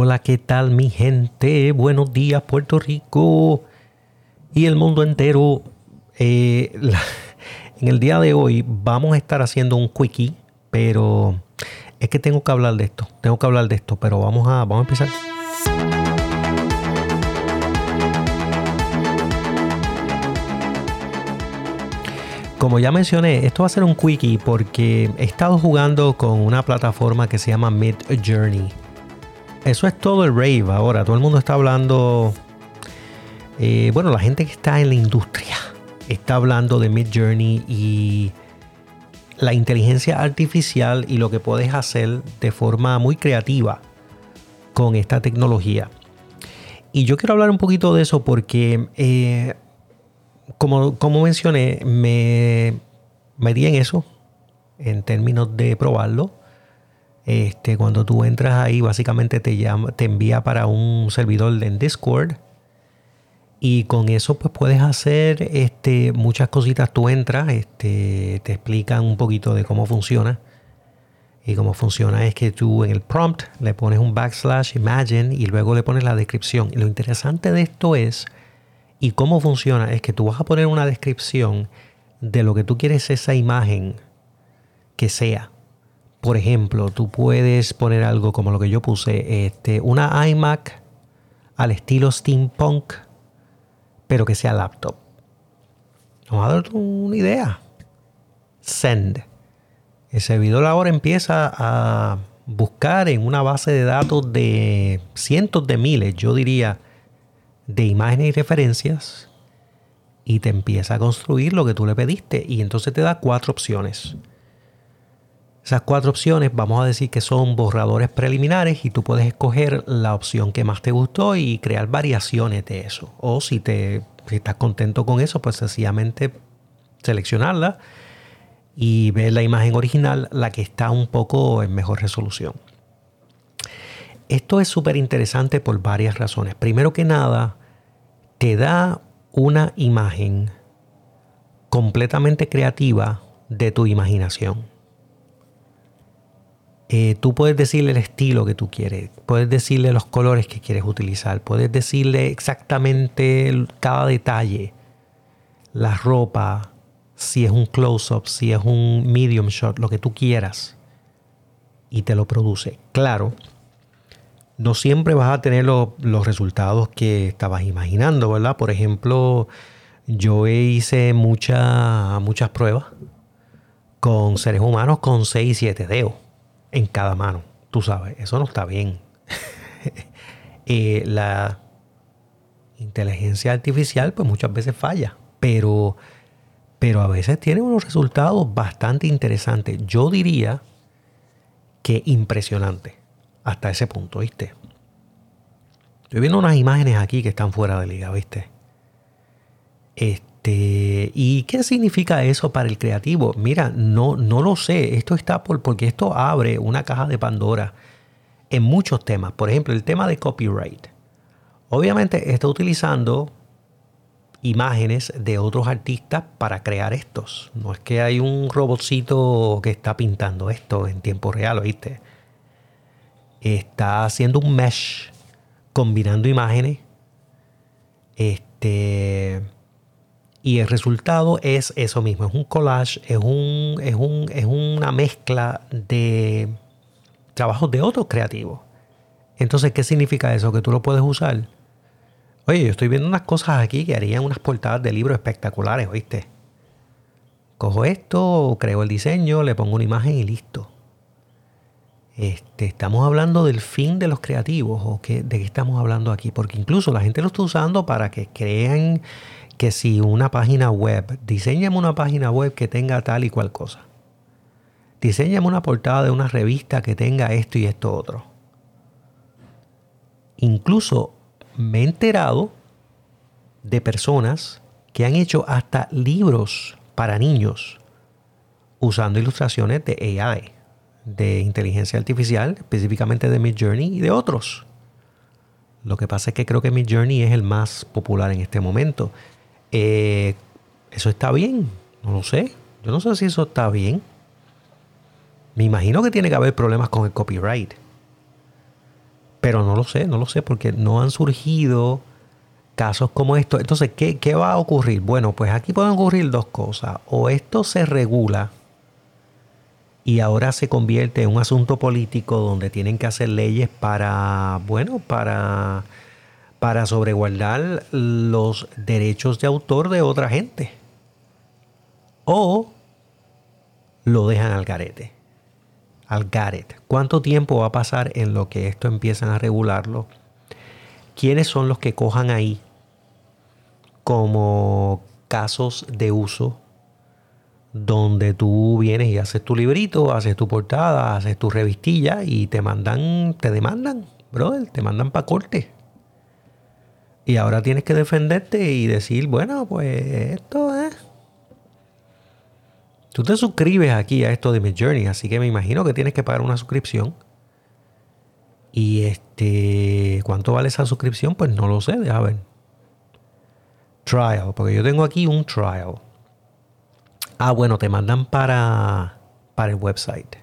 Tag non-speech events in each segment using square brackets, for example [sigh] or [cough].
Hola, ¿qué tal mi gente? Buenos días Puerto Rico y el mundo entero. Eh, en el día de hoy vamos a estar haciendo un quickie, pero es que tengo que hablar de esto, tengo que hablar de esto, pero vamos a, vamos a empezar. Como ya mencioné, esto va a ser un quickie porque he estado jugando con una plataforma que se llama Mid Journey. Eso es todo el rave ahora. Todo el mundo está hablando. Eh, bueno, la gente que está en la industria está hablando de Mid Journey y la inteligencia artificial y lo que puedes hacer de forma muy creativa con esta tecnología. Y yo quiero hablar un poquito de eso porque eh, como, como mencioné, me metí en eso en términos de probarlo. Este, cuando tú entras ahí, básicamente te, llama, te envía para un servidor en Discord. Y con eso pues puedes hacer este, muchas cositas. Tú entras, este, te explican un poquito de cómo funciona. Y cómo funciona es que tú en el prompt le pones un backslash imagine y luego le pones la descripción. Y lo interesante de esto es y cómo funciona es que tú vas a poner una descripción de lo que tú quieres esa imagen que sea. Por ejemplo, tú puedes poner algo como lo que yo puse, este, una iMac al estilo steampunk, pero que sea laptop. Vamos a dar una idea. Send. El servidor ahora empieza a buscar en una base de datos de cientos de miles, yo diría, de imágenes y referencias y te empieza a construir lo que tú le pediste y entonces te da cuatro opciones. Esas cuatro opciones vamos a decir que son borradores preliminares y tú puedes escoger la opción que más te gustó y crear variaciones de eso. O si, te, estás contento con eso, pues sencillamente seleccionarla y ver la imagen original, la que está un poco en mejor resolución. Esto es súper interesante por varias razones. Primero que nada, te da una imagen completamente creativa de tu imaginación. Eh, tú puedes decirle el estilo que tú quieres, puedes decirle los colores que quieres utilizar, puedes decirle exactamente cada detalle, la ropa, si es un close-up, si es un medium shot, lo que tú quieras, y te lo produce. Claro, no siempre vas a tener los resultados que estabas imaginando, ¿verdad? Por ejemplo, yo hice muchas pruebas con seres humanos con 6 y 7 dedos en cada mano. Tú sabes, eso no está bien. [laughs] Eh, la inteligencia artificial pues muchas veces falla, pero, pero a veces tiene unos resultados bastante interesantes. Yo diría que impresionante hasta ese punto, ¿viste? Estoy viendo unas imágenes aquí que están fuera de liga, ¿viste? Este, ¿y qué significa eso para el creativo? Mira, no, no lo sé. Esto está por, porque esto abre una caja de Pandora en muchos temas. Por ejemplo, el tema de copyright. Obviamente está utilizando imágenes de otros artistas para crear estos. No es que hay un robotcito que está pintando esto en tiempo real, ¿viste? está haciendo un mesh combinando imágenes. Este. Y el resultado es eso mismo, es un collage, es, un, es, un, es una mezcla de trabajos de otros creativos. Entonces, ¿qué significa eso? Que tú lo puedes usar. Oye, yo estoy viendo unas cosas aquí que harían unas portadas de libros espectaculares, ¿oíste? Cojo esto, creo el diseño, le pongo una imagen y listo. Este, estamos hablando del fin de los creativos o de qué estamos hablando aquí, porque incluso la gente lo está usando para que crean que si una página web, diseñame una página web que tenga tal y cual cosa. Diseñame una portada de una revista que tenga esto y esto otro. Incluso me he enterado de personas que han hecho hasta libros para niños usando ilustraciones de AI de inteligencia artificial, específicamente de Mid Journey y de otros. Lo que pasa es que creo que Mid Journey es el más popular en este momento. Eh, eso está bien, no lo sé. Yo no sé si eso está bien. Me imagino que tiene que haber problemas con el copyright. Pero no lo sé, no lo sé, porque no han surgido casos como estos. Entonces, ¿qué, ¿qué va a ocurrir? Bueno, pues aquí pueden ocurrir dos cosas. O esto se regula y ahora se convierte en un asunto político donde tienen que hacer leyes para, bueno, para, para sobreguardar los derechos de autor de otra gente. O lo dejan al garete. Al garete. ¿Cuánto tiempo va a pasar en lo que esto empiezan a regularlo? ¿Quiénes son los que cojan ahí como casos de uso donde tú vienes y haces tu librito, haces tu portada, haces tu revistilla y te mandan, te demandan, brother, te mandan para corte. Y ahora tienes que defenderte y decir, bueno, pues esto es. Tú te suscribes aquí a esto de mi journey, así que me imagino que tienes que pagar una suscripción. Y este, ¿cuánto vale esa suscripción? Pues no lo sé, déjame ver. Trial, porque yo tengo aquí un trial. Ah, bueno, te mandan para, para el website.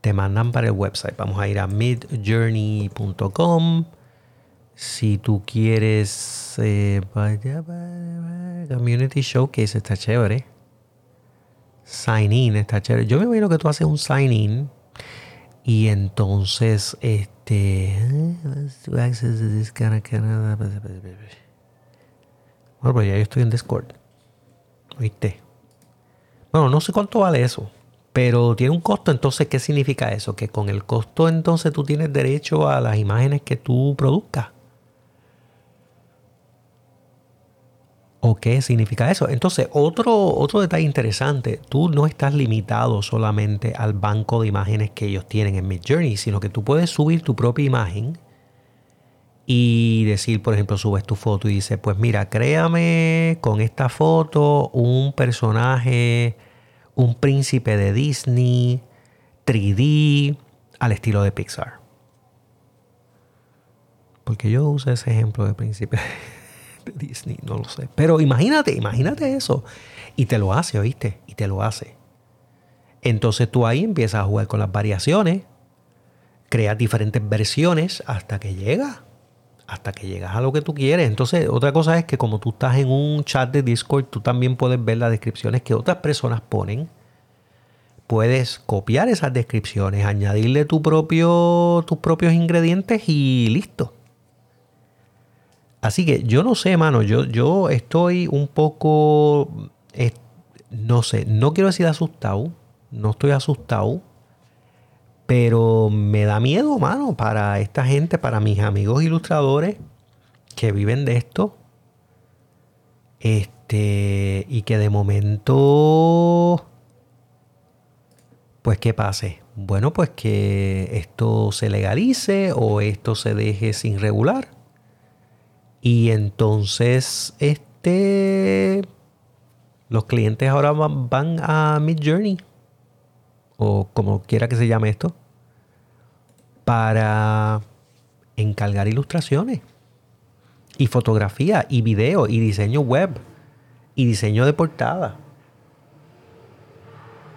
Te mandan para el website. Vamos a ir a midjourney.com. Si tú quieres eh, Community Showcase, está chévere. Sign in, está chévere. Yo me imagino que tú haces un sign in. Y entonces, este. Bueno, pues ya yo estoy en Discord. ¿Viste? Bueno, no sé cuánto vale eso, pero tiene un costo. Entonces, ¿qué significa eso? Que con el costo, entonces tú tienes derecho a las imágenes que tú produzcas. ¿O qué significa eso? Entonces, otro, otro detalle interesante, tú no estás limitado solamente al banco de imágenes que ellos tienen en Midjourney, sino que tú puedes subir tu propia imagen y decir, por ejemplo, subes tu foto y dices, pues mira, créame con esta foto un personaje, un príncipe de Disney, 3D, al estilo de Pixar. Porque yo uso ese ejemplo de príncipe [laughs] de Disney, no lo sé. Pero imagínate, imagínate eso. Y te lo hace, ¿oíste? Y te lo hace. Entonces tú ahí empiezas a jugar con las variaciones, creas diferentes versiones hasta que llega hasta que llegas a lo que tú quieres. Entonces, otra cosa es que como tú estás en un chat de Discord, tú también puedes ver las descripciones que otras personas ponen. Puedes copiar esas descripciones, añadirle tu propio, tus propios ingredientes y listo. Así que yo no sé, mano, yo, yo estoy un poco, no sé, no quiero decir asustado, no estoy asustado, pero me da miedo, mano, para esta gente, para mis amigos ilustradores que viven de esto. Este, y que de momento, pues, ¿qué pase? Bueno, pues que esto se legalice o esto se deje sin regular. Y entonces, este, los clientes ahora van a Mid Journey o como quiera que se llame esto, para encargar ilustraciones y fotografía y video y diseño web y diseño de portada.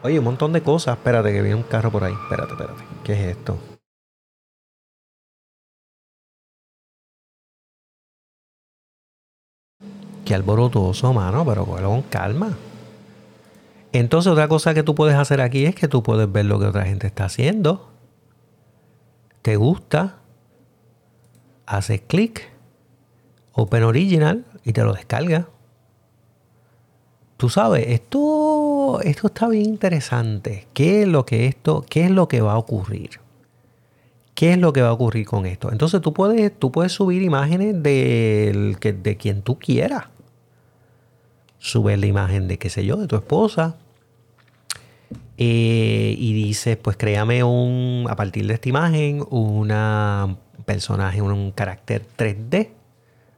Oye, un montón de cosas. Espérate, que viene un carro por ahí. Espérate, espérate. ¿Qué es esto? Qué alborotoso, mano, pero con calma. Entonces, otra cosa que tú puedes hacer aquí es que tú puedes ver lo que otra gente está haciendo te gusta, haces clic, Open Original y te lo descarga. Tú sabes, esto, esto está bien interesante. ¿Qué es lo que esto, qué es lo que va a ocurrir? ¿Qué es lo que va a ocurrir con esto? Entonces tú puedes, tú puedes subir imágenes de, de quien tú quieras. Subir la imagen de, qué sé yo, de tu esposa, eh, y dices, pues créame un, a partir de esta imagen, una personaje, un carácter 3D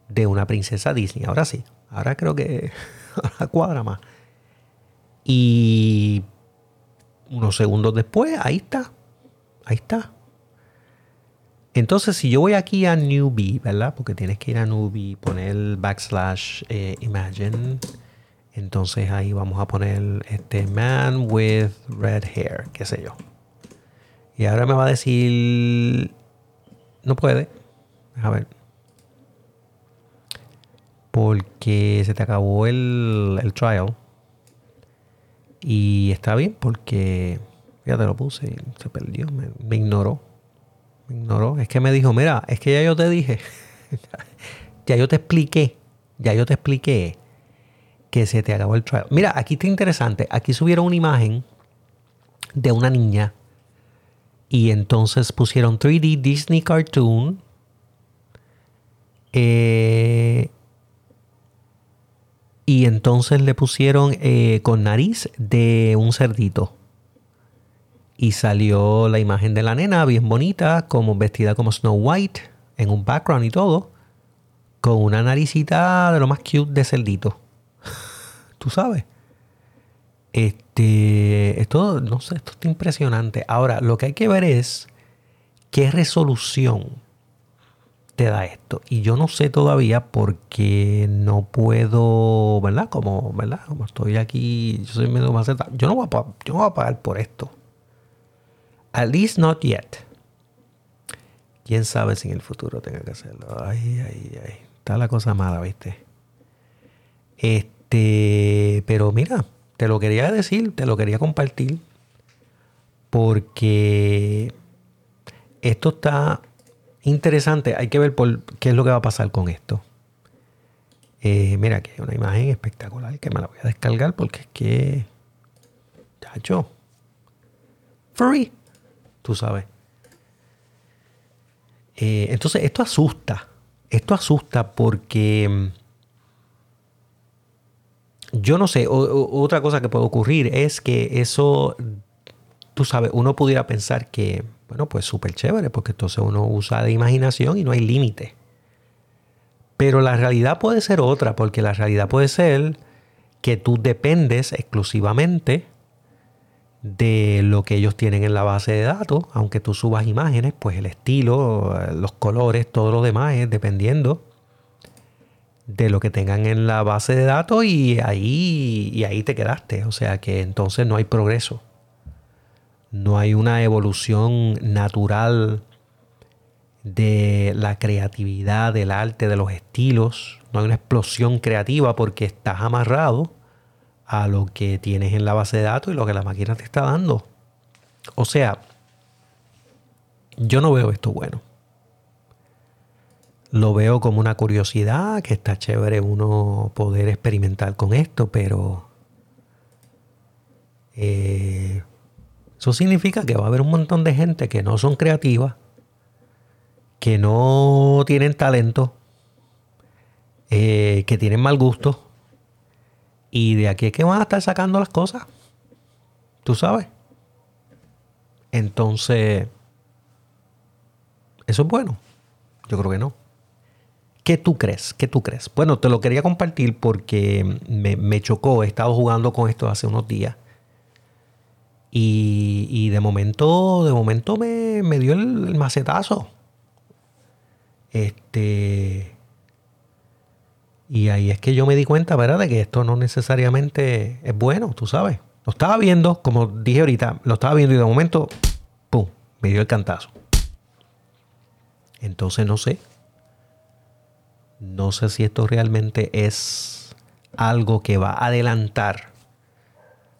de una princesa Disney. Ahora sí, ahora creo que [laughs] ahora cuadra más. Y unos segundos después, ahí está. Ahí está. Entonces, si yo voy aquí a Newbie, ¿verdad? Porque tienes que ir a Newbie, poner backslash eh, imagine entonces ahí vamos a poner este man with red hair, qué sé yo. Y ahora me va a decir no puede. A ver. Porque se te acabó el, trial. Y está bien porque ya te lo puse y se perdió, me, ignoró. Me ignoró. Es que me dijo, mira, es que ya yo te dije, [laughs] ya yo te expliqué, ya yo te expliqué que se te acabó el trial. Mira, aquí está interesante. Aquí subieron una imagen de una niña y entonces pusieron 3D Disney Cartoon. Eh, y entonces le pusieron eh, con nariz de un cerdito. Y salió la imagen de la nena bien bonita, como vestida como Snow White, en un background y todo, con una naricita de lo más cute de cerdito. Tú sabes. Este, esto, no sé, esto está impresionante. Ahora, lo que hay que ver es qué resolución te da esto. Y yo no sé todavía porque no puedo, ¿verdad? Como, ¿verdad? Como estoy aquí, yo soy medio más Yo no voy a, yo no voy a pagar por esto. At least not yet. Quién sabe si en el futuro tenga que hacerlo. Ay, ay, ay. Está la cosa mala, ¿viste? Este, pero mira, te lo quería decir, te lo quería compartir. Porque esto está interesante. Hay que ver por qué es lo que va a pasar con esto. Eh, mira, que hay una imagen espectacular que me la voy a descargar porque es que. Chacho. Free. Tú sabes. Eh, entonces, esto asusta. Esto asusta porque. Yo no sé, otra cosa que puede ocurrir es que eso, tú sabes, uno pudiera pensar que bueno, pues súper chévere, porque entonces uno usa de imaginación y no hay límite. Pero la realidad puede ser otra, porque la realidad puede ser que tú dependes exclusivamente de lo que ellos tienen en la base de datos, aunque tú subas imágenes, pues el estilo, los colores, todo lo demás es dependiendo de lo que tengan en la base de datos y ahí, y ahí te quedaste. O sea que entonces no hay progreso no hay una evolución natural de la creatividad, del arte, de los estilos, no hay una explosión creativa porque estás amarrado a lo que tienes en la base de datos y lo que la máquina te está dando. O sea, yo no veo esto bueno. Lo veo como una curiosidad, que está chévere uno poder experimentar con esto, pero eh, eso significa que va a haber un montón de gente que no son creativas, que no tienen talento, eh, que tienen mal gusto. Y de aquí es que van a estar sacando las cosas. Tú sabes. Entonces, ¿eso es bueno? Yo creo que no. ¿Qué tú crees? ¿Qué tú crees? Bueno, te lo quería compartir porque me, me chocó. He estado jugando con esto hace unos días. Y, de momento, de momento me, dio el, macetazo. Este. Y ahí es que yo me di cuenta, ¿verdad? De que esto no necesariamente es bueno, tú sabes. Lo estaba viendo, como dije ahorita, lo estaba viendo y de momento, ¡pum! Me dio el cantazo. Entonces no sé. No sé si esto realmente es algo que va a adelantar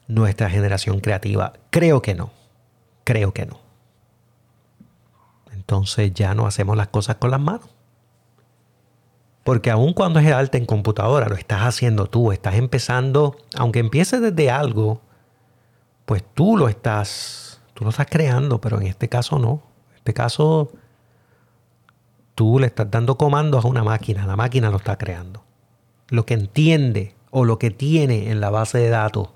nuestra generación creativa? Creo que no. Creo que no. Entonces ya no hacemos las cosas con las manos. Porque aun cuando es el arte en computadora, lo estás haciendo tú, estás empezando, aunque empieces desde algo, pues tú lo estás, tú lo estás creando, pero en este caso no. En este caso, tú le estás dando comandos a una máquina, la máquina lo está creando. Lo que entiende o lo que tiene en la base de datos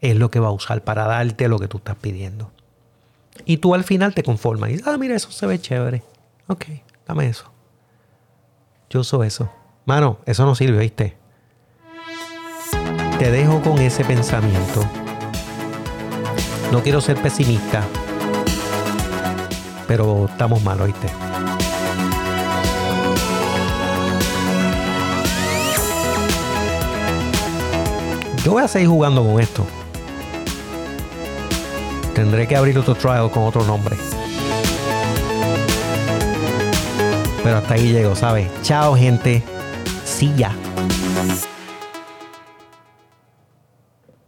es lo que va a usar para darte lo que tú estás pidiendo. Y tú al final te conformas y dices, ah, mira, eso se ve chévere. Ok, dame eso. Yo uso eso. Mano, eso no sirve, ¿viste? Te dejo con ese pensamiento. No quiero ser pesimista, pero estamos mal, ¿oíste? Yo voy a seguir jugando con esto. Tendré que abrir otro trial con otro nombre. Pero hasta ahí llego, ¿sabes? Chao, gente. Sí, ya.